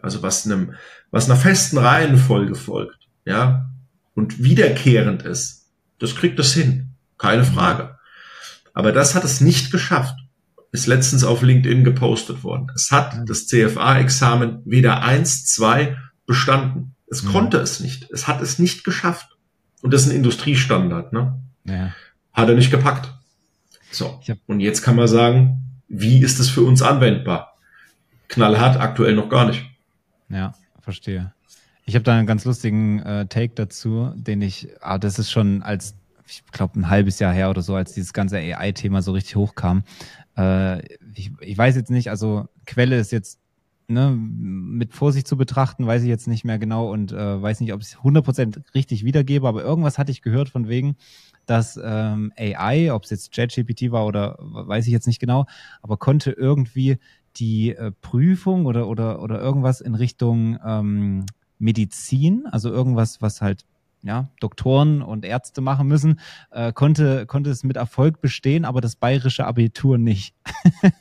D: also was einem, was einer festen Reihenfolge folgt, ja, und wiederkehrend ist, das kriegt es hin. Keine Frage. Aber das hat es nicht geschafft. Ist letztens auf LinkedIn gepostet worden. Es hat das CFA-Examen weder eins, zwei bestanden. Es mhm. konnte es nicht. Es hat es nicht geschafft. Und das ist ein Industriestandard, ne? Ja. Hat er nicht gepackt. So. Und jetzt kann man sagen, wie ist es für uns anwendbar? Knallhart aktuell noch gar nicht.
B: Ja, verstehe. Ich habe da einen ganz lustigen äh, Take dazu, den ich, ah, das ist schon als, ich glaube, ein halbes Jahr her oder so, als dieses ganze AI-Thema so richtig hochkam. Äh, ich, ich weiß jetzt nicht, also Quelle ist jetzt ne, mit Vorsicht zu betrachten, weiß ich jetzt nicht mehr genau und äh, weiß nicht, ob ich es 100% richtig wiedergebe, aber irgendwas hatte ich gehört von wegen, dass ähm, AI, ob es jetzt ChatGPT war oder weiß ich jetzt nicht genau, aber konnte irgendwie die äh, Prüfung oder, oder, oder irgendwas in Richtung ähm, Medizin, also irgendwas, was halt ja, Doktoren und Ärzte machen müssen, äh, konnte, konnte es mit Erfolg bestehen, aber das bayerische Abitur nicht.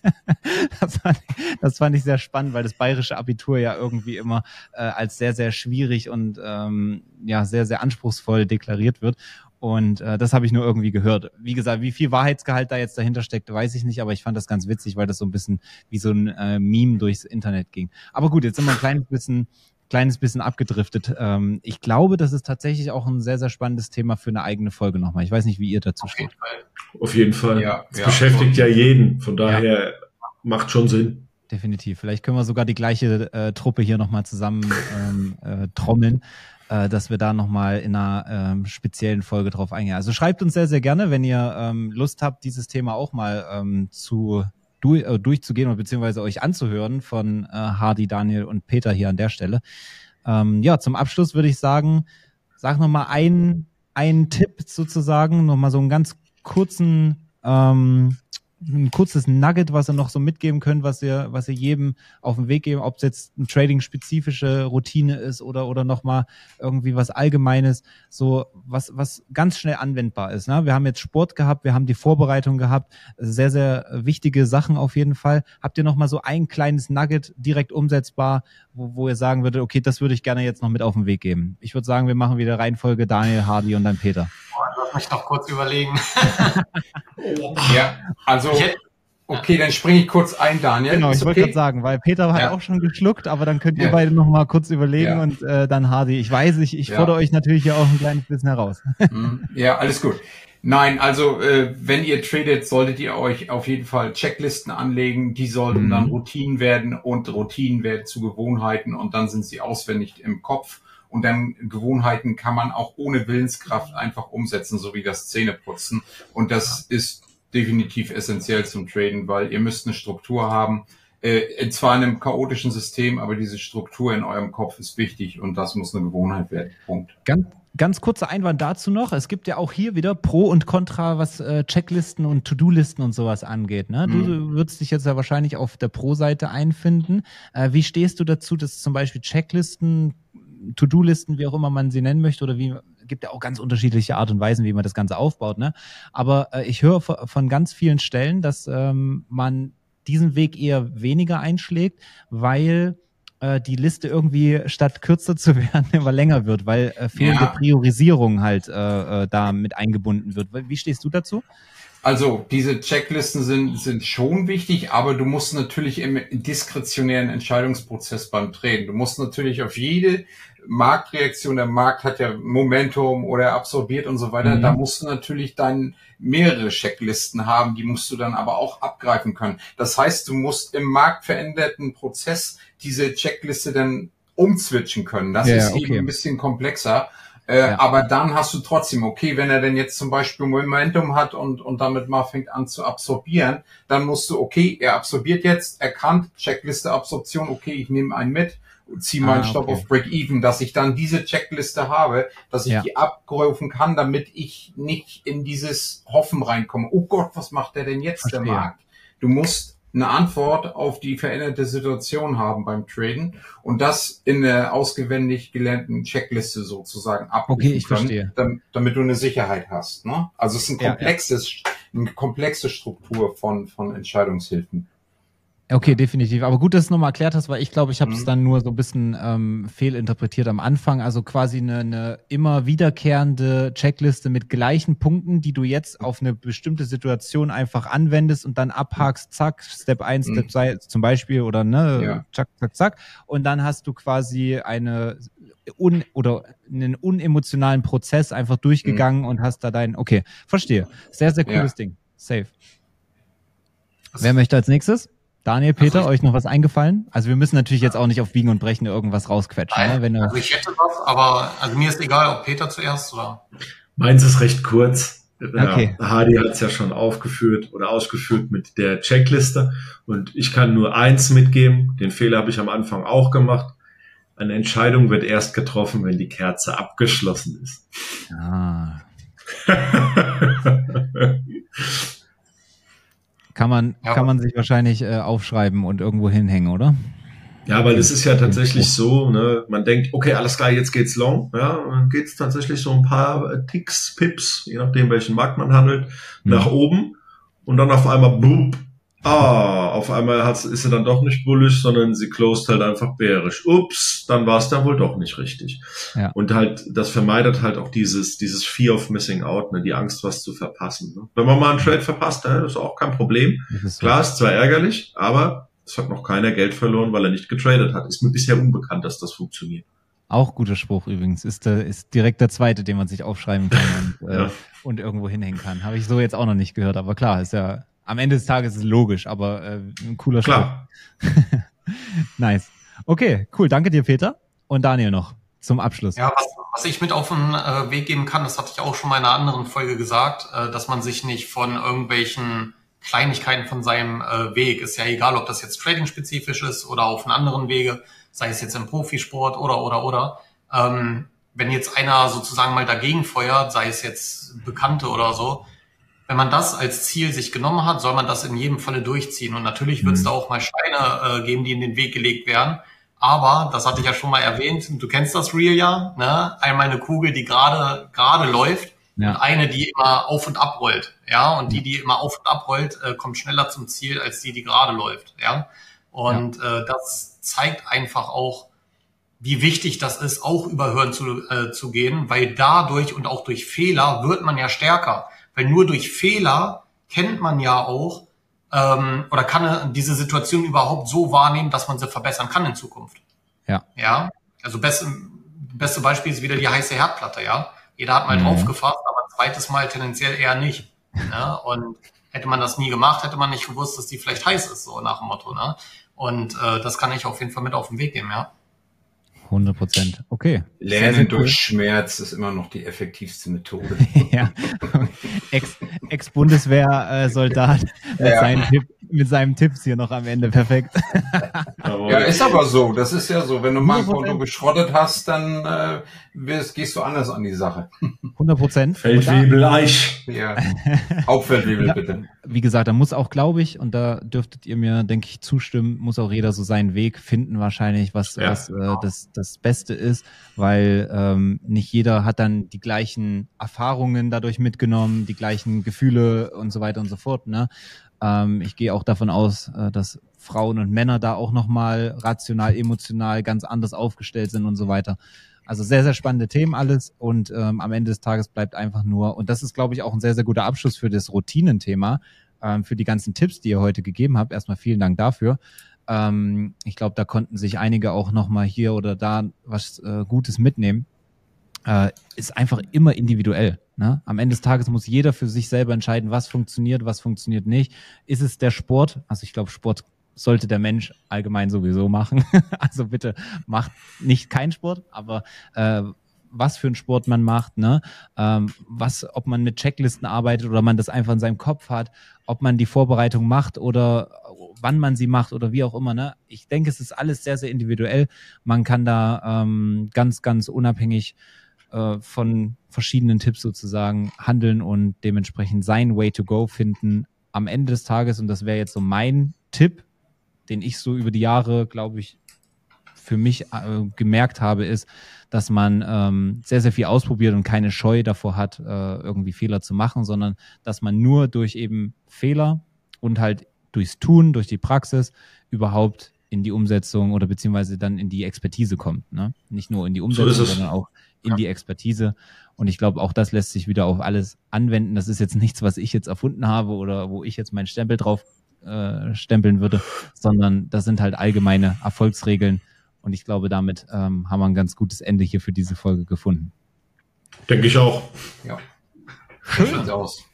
B: das, fand ich, das fand ich sehr spannend, weil das bayerische Abitur ja irgendwie immer äh, als sehr, sehr schwierig und ähm, ja, sehr, sehr anspruchsvoll deklariert wird. Und äh, das habe ich nur irgendwie gehört. Wie gesagt, wie viel Wahrheitsgehalt da jetzt dahinter steckt, weiß ich nicht, aber ich fand das ganz witzig, weil das so ein bisschen wie so ein äh, Meme durchs Internet ging. Aber gut, jetzt sind wir ein kleines bisschen kleines bisschen abgedriftet. Ähm, ich glaube, das ist tatsächlich auch ein sehr, sehr spannendes Thema für eine eigene Folge nochmal. Ich weiß nicht, wie ihr dazu
D: Auf
B: steht.
D: Jeden Fall. Auf jeden Fall. Ja, es ja, beschäftigt ja jeden. Von daher ja. macht schon Sinn.
B: Definitiv. Vielleicht können wir sogar die gleiche äh, Truppe hier nochmal zusammen ähm, äh, trommeln äh, dass wir da nochmal in einer ähm, speziellen Folge drauf eingehen. Also schreibt uns sehr, sehr gerne, wenn ihr ähm, Lust habt, dieses Thema auch mal ähm, zu du, äh, durchzugehen oder beziehungsweise euch anzuhören von äh, Hardy, Daniel und Peter hier an der Stelle. Ähm, ja, zum Abschluss würde ich sagen, sag nochmal einen, einen Tipp sozusagen, nochmal so einen ganz kurzen ähm, ein kurzes Nugget, was ihr noch so mitgeben könnt, was ihr, was ihr jedem auf den Weg geben, ob es jetzt eine Trading-spezifische Routine ist oder, oder nochmal irgendwie was Allgemeines, so was, was ganz schnell anwendbar ist. Ne? Wir haben jetzt Sport gehabt, wir haben die Vorbereitung gehabt, sehr, sehr wichtige Sachen auf jeden Fall. Habt ihr nochmal so ein kleines Nugget direkt umsetzbar, wo, wo ihr sagen würdet, okay, das würde ich gerne jetzt noch mit auf den Weg geben? Ich würde sagen, wir machen wieder Reihenfolge Daniel, Hardy und dann Peter.
A: Lass mich noch kurz überlegen.
C: ja, also okay, dann springe ich kurz ein, Daniel.
B: Genau, ich wollte gerade sagen, weil Peter hat ja. auch schon geschluckt, aber dann könnt ihr ja. beide noch mal kurz überlegen ja. und äh, dann Hardy. Ich weiß, ich, ich fordere euch natürlich ja auch ein kleines bisschen heraus.
C: Mhm. ja, alles gut. Nein, also äh, wenn ihr tradet, solltet ihr euch auf jeden Fall Checklisten anlegen. Die sollten mhm. dann Routinen werden und Routinen werden zu Gewohnheiten und dann sind sie auswendig im Kopf. Und dann Gewohnheiten kann man auch ohne Willenskraft einfach umsetzen, so wie das Zähneputzen. Und das ist definitiv essentiell zum Traden, weil ihr müsst eine Struktur haben. Äh, zwar in einem chaotischen System, aber diese Struktur in eurem Kopf ist wichtig und das muss eine Gewohnheit werden. Punkt.
B: Ganz, ganz kurzer Einwand dazu noch. Es gibt ja auch hier wieder Pro und Contra, was äh, Checklisten und To-Do-Listen und sowas angeht. Ne? Mhm. Du würdest dich jetzt ja wahrscheinlich auf der Pro-Seite einfinden. Äh, wie stehst du dazu, dass zum Beispiel Checklisten To-Do-Listen, wie auch immer man sie nennen möchte, oder wie gibt ja auch ganz unterschiedliche Art und Weisen, wie man das Ganze aufbaut. Ne? Aber äh, ich höre von ganz vielen Stellen, dass ähm, man diesen Weg eher weniger einschlägt, weil äh, die Liste irgendwie statt kürzer zu werden immer länger wird, weil äh, fehlende ja. Priorisierung halt äh, äh, da mit eingebunden wird. Wie stehst du dazu?
C: Also diese Checklisten sind, sind schon wichtig, aber du musst natürlich im diskretionären Entscheidungsprozess beim Treten. Du musst natürlich auf jede Marktreaktion, der Markt hat ja Momentum oder absorbiert und so weiter, mhm. da musst du natürlich dann mehrere Checklisten haben, die musst du dann aber auch abgreifen können. Das heißt, du musst im marktveränderten Prozess diese Checkliste dann umzwitschen können. Das ja, ist okay. eben ein bisschen komplexer. Äh, ja. Aber dann hast du trotzdem, okay, wenn er denn jetzt zum Beispiel Momentum hat und, und damit mal fängt an zu absorbieren, dann musst du, okay, er absorbiert jetzt, erkannt, Checkliste Absorption, okay, ich nehme einen mit, ziehe meinen ah, Stop okay. auf Break-Even, dass ich dann diese Checkliste habe, dass ich ja. die abgerufen kann, damit ich nicht in dieses Hoffen reinkomme. Oh Gott, was macht der denn jetzt, Verstehe. der Markt? Du musst eine Antwort auf die veränderte Situation haben beim Traden und das in der ausgewendig gelernten Checkliste sozusagen
B: abrufen okay, ich können, verstehe.
C: Damit, damit du eine Sicherheit hast. Ne? Also es ist ein komplexes, ja, ja. eine komplexe Struktur von, von Entscheidungshilfen.
B: Okay, definitiv. Aber gut, dass du es nochmal erklärt hast, weil ich glaube, ich habe es mhm. dann nur so ein bisschen ähm, fehlinterpretiert am Anfang. Also quasi eine, eine immer wiederkehrende Checkliste mit gleichen Punkten, die du jetzt auf eine bestimmte Situation einfach anwendest und dann abhakst, zack, Step 1, mhm. Step 2 zum Beispiel oder ne, ja. zack, zack, zack. Und dann hast du quasi eine un oder einen unemotionalen Prozess einfach durchgegangen mhm. und hast da dein, okay, verstehe. Sehr, sehr cooles ja. Ding. Safe. Wer möchte als nächstes? Daniel, Peter, also euch noch was eingefallen? Also wir müssen natürlich jetzt auch nicht auf Biegen und Brechen irgendwas rausquetschen.
A: Nein, ne? Wenn also ich hätte was, aber also mir ist egal, ob Peter zuerst oder.
D: Meins ist recht kurz. Okay. Ja, Hardy hat es ja schon aufgeführt oder ausgeführt mit der Checkliste. Und ich kann nur eins mitgeben. Den Fehler habe ich am Anfang auch gemacht. Eine Entscheidung wird erst getroffen, wenn die Kerze abgeschlossen ist. Ah.
B: Kann man, ja. kann man sich wahrscheinlich äh, aufschreiben und irgendwo hinhängen, oder?
D: Ja, weil es ist ja tatsächlich so, ne, man denkt, okay, alles klar, jetzt geht's long, ja, und dann geht's tatsächlich so ein paar Ticks, Pips, je nachdem welchen Markt man handelt, mhm. nach oben und dann auf einmal boom, Ah, auf einmal hat, ist sie dann doch nicht bullish, sondern sie closed halt einfach bärisch. Ups, dann war es dann wohl doch nicht richtig. Ja. Und halt, das vermeidet halt auch dieses, dieses Fear of Missing Out, ne, die Angst, was zu verpassen. Ne? Wenn man mal einen Trade verpasst, ne, ist auch kein Problem. Ist Klar, ist zwar ärgerlich, aber es hat noch keiner Geld verloren, weil er nicht getradet hat. Ist mir bisher unbekannt, dass das funktioniert.
B: Auch guter Spruch übrigens. Ist, der, ist direkt der zweite, den man sich aufschreiben kann und, ja. äh, und irgendwo hinhängen kann. Habe ich so jetzt auch noch nicht gehört, aber klar, ist ja am Ende des Tages ist es logisch, aber äh, ein cooler Klar. nice. Okay, cool. Danke dir, Peter. Und Daniel noch zum Abschluss.
A: Ja, was, was ich mit auf den äh, Weg geben kann, das hatte ich auch schon mal in einer anderen Folge gesagt, äh, dass man sich nicht von irgendwelchen Kleinigkeiten von seinem äh, Weg, ist ja egal, ob das jetzt trading-spezifisch ist oder auf einen anderen Wege, sei es jetzt im Profisport oder, oder, oder. Ähm, wenn jetzt einer sozusagen mal dagegen feuert, sei es jetzt Bekannte oder so, wenn man das als Ziel sich genommen hat, soll man das in jedem Falle durchziehen. Und natürlich wird es mhm. da auch mal Steine äh, geben, die in den Weg gelegt werden. Aber, das hatte ich ja schon mal erwähnt, du kennst das Real ja, ne? Einmal eine Kugel, die gerade gerade läuft ja. und eine, die immer auf und ab rollt. Ja, und die, die immer auf und ab rollt, äh, kommt schneller zum Ziel als die, die gerade läuft. Ja. Und ja. Äh, das zeigt einfach auch, wie wichtig das ist, auch über Hören zu, äh, zu gehen, weil dadurch und auch durch Fehler wird man ja stärker. Weil nur durch Fehler kennt man ja auch ähm, oder kann diese Situation überhaupt so wahrnehmen, dass man sie verbessern kann in Zukunft. Ja. Ja. Also beste, beste Beispiel ist wieder die heiße Herdplatte, ja. Jeder hat mal mhm. drauf gefasst, aber zweites Mal tendenziell eher nicht. Ne? Und hätte man das nie gemacht, hätte man nicht gewusst, dass die vielleicht heiß ist, so nach dem Motto. Ne? Und äh, das kann ich auf jeden Fall mit auf den Weg geben, ja.
B: 100 Prozent. Okay.
C: Lernen sehr, sehr durch Schmerz ist immer noch die effektivste Methode. ja.
B: Ex-Bundeswehr-Soldat Ex mit, ja. seinen Tipp, mit seinem Tipps hier noch am Ende. Perfekt.
C: ja, ist aber so. Das ist ja so. Wenn du mal ein Konto geschrottet hast, dann äh, wirst, gehst du anders an die Sache.
B: 100 Prozent.
D: Feldwebel Eich.
C: Ja. Hauptfeldwebel, bitte.
B: Wie gesagt, da muss auch, glaube ich, und da dürftet ihr mir, denke ich, zustimmen, muss auch jeder so seinen Weg finden, wahrscheinlich, was, ja, was äh, das, das Beste ist, weil ähm, nicht jeder hat dann die gleichen Erfahrungen dadurch mitgenommen, die gleichen Gefühle und so weiter und so fort. Ne? Ähm, ich gehe auch davon aus, äh, dass Frauen und Männer da auch nochmal rational, emotional ganz anders aufgestellt sind und so weiter. Also sehr, sehr spannende Themen alles und ähm, am Ende des Tages bleibt einfach nur, und das ist, glaube ich, auch ein sehr, sehr guter Abschluss für das Routinenthema, ähm, für die ganzen Tipps, die ihr heute gegeben habt. Erstmal vielen Dank dafür. Ähm, ich glaube, da konnten sich einige auch nochmal hier oder da was äh, Gutes mitnehmen. Äh, ist einfach immer individuell. Ne? Am Ende des Tages muss jeder für sich selber entscheiden, was funktioniert, was funktioniert nicht. Ist es der Sport? Also ich glaube, Sport sollte der Mensch allgemein sowieso machen. also bitte macht nicht keinen Sport, aber äh, was für einen Sport man macht, ne? Ähm, was, ob man mit Checklisten arbeitet oder man das einfach in seinem Kopf hat, ob man die Vorbereitung macht oder wann man sie macht oder wie auch immer. Ne? Ich denke, es ist alles sehr, sehr individuell. Man kann da ähm, ganz, ganz unabhängig äh, von verschiedenen Tipps sozusagen handeln und dementsprechend sein Way to go finden am Ende des Tages. Und das wäre jetzt so mein Tipp, den ich so über die Jahre, glaube ich, für mich äh, gemerkt habe, ist, dass man ähm, sehr, sehr viel ausprobiert und keine Scheu davor hat, äh, irgendwie Fehler zu machen, sondern dass man nur durch eben Fehler und halt durchs Tun, durch die Praxis überhaupt in die Umsetzung oder beziehungsweise dann in die Expertise kommt. Ne? Nicht nur in die Umsetzung, so sondern auch in ja. die Expertise. Und ich glaube, auch das lässt sich wieder auf alles anwenden. Das ist jetzt nichts, was ich jetzt erfunden habe oder wo ich jetzt meinen Stempel drauf äh, stempeln würde, sondern das sind halt allgemeine Erfolgsregeln. Und ich glaube, damit ähm, haben wir ein ganz gutes Ende hier für diese Folge gefunden.
D: Denke ich auch.
C: Ja.
B: Schön. aus.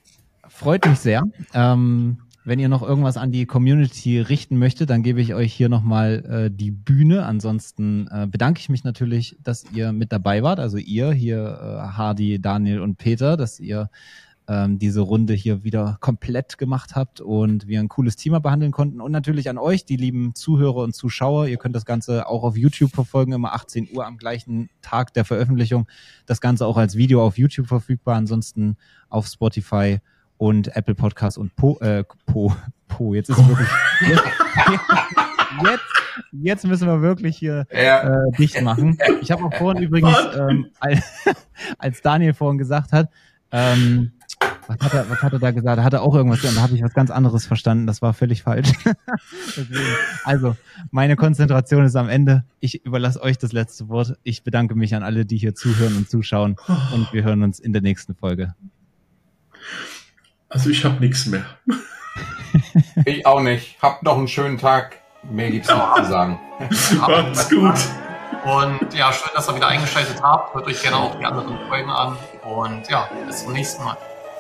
B: Freut mich sehr. Ähm, wenn ihr noch irgendwas an die Community richten möchtet, dann gebe ich euch hier nochmal äh, die Bühne. Ansonsten äh, bedanke ich mich natürlich, dass ihr mit dabei wart. Also ihr hier, äh, Hardy, Daniel und Peter, dass ihr ähm, diese Runde hier wieder komplett gemacht habt und wir ein cooles Thema behandeln konnten. Und natürlich an euch, die lieben Zuhörer und Zuschauer. Ihr könnt das Ganze auch auf YouTube verfolgen, immer 18 Uhr am gleichen Tag der Veröffentlichung. Das Ganze auch als Video auf YouTube verfügbar, ansonsten auf Spotify und Apple Podcasts und Po, äh, Po, Po, jetzt ist wirklich, jetzt, jetzt, jetzt müssen wir wirklich hier ja. äh, dicht machen. Ich habe auch vorhin übrigens, ähm, als, als Daniel vorhin gesagt hat, ähm, was hat, er, was hat er da gesagt? Da hat er auch irgendwas gesagt. Da habe ich was ganz anderes verstanden. Das war völlig falsch. also, meine Konzentration ist am Ende. Ich überlasse euch das letzte Wort. Ich bedanke mich an alle, die hier zuhören und zuschauen. Und wir hören uns in der nächsten Folge.
D: Also ich habe nichts mehr.
C: ich auch nicht. Habt noch einen schönen Tag. Mehr gibt's nicht zu sagen.
D: Macht's gut.
A: Und ja, schön, dass ihr wieder eingeschaltet habt. Hört euch gerne auch die anderen Folgen an. Und ja, bis zum nächsten Mal.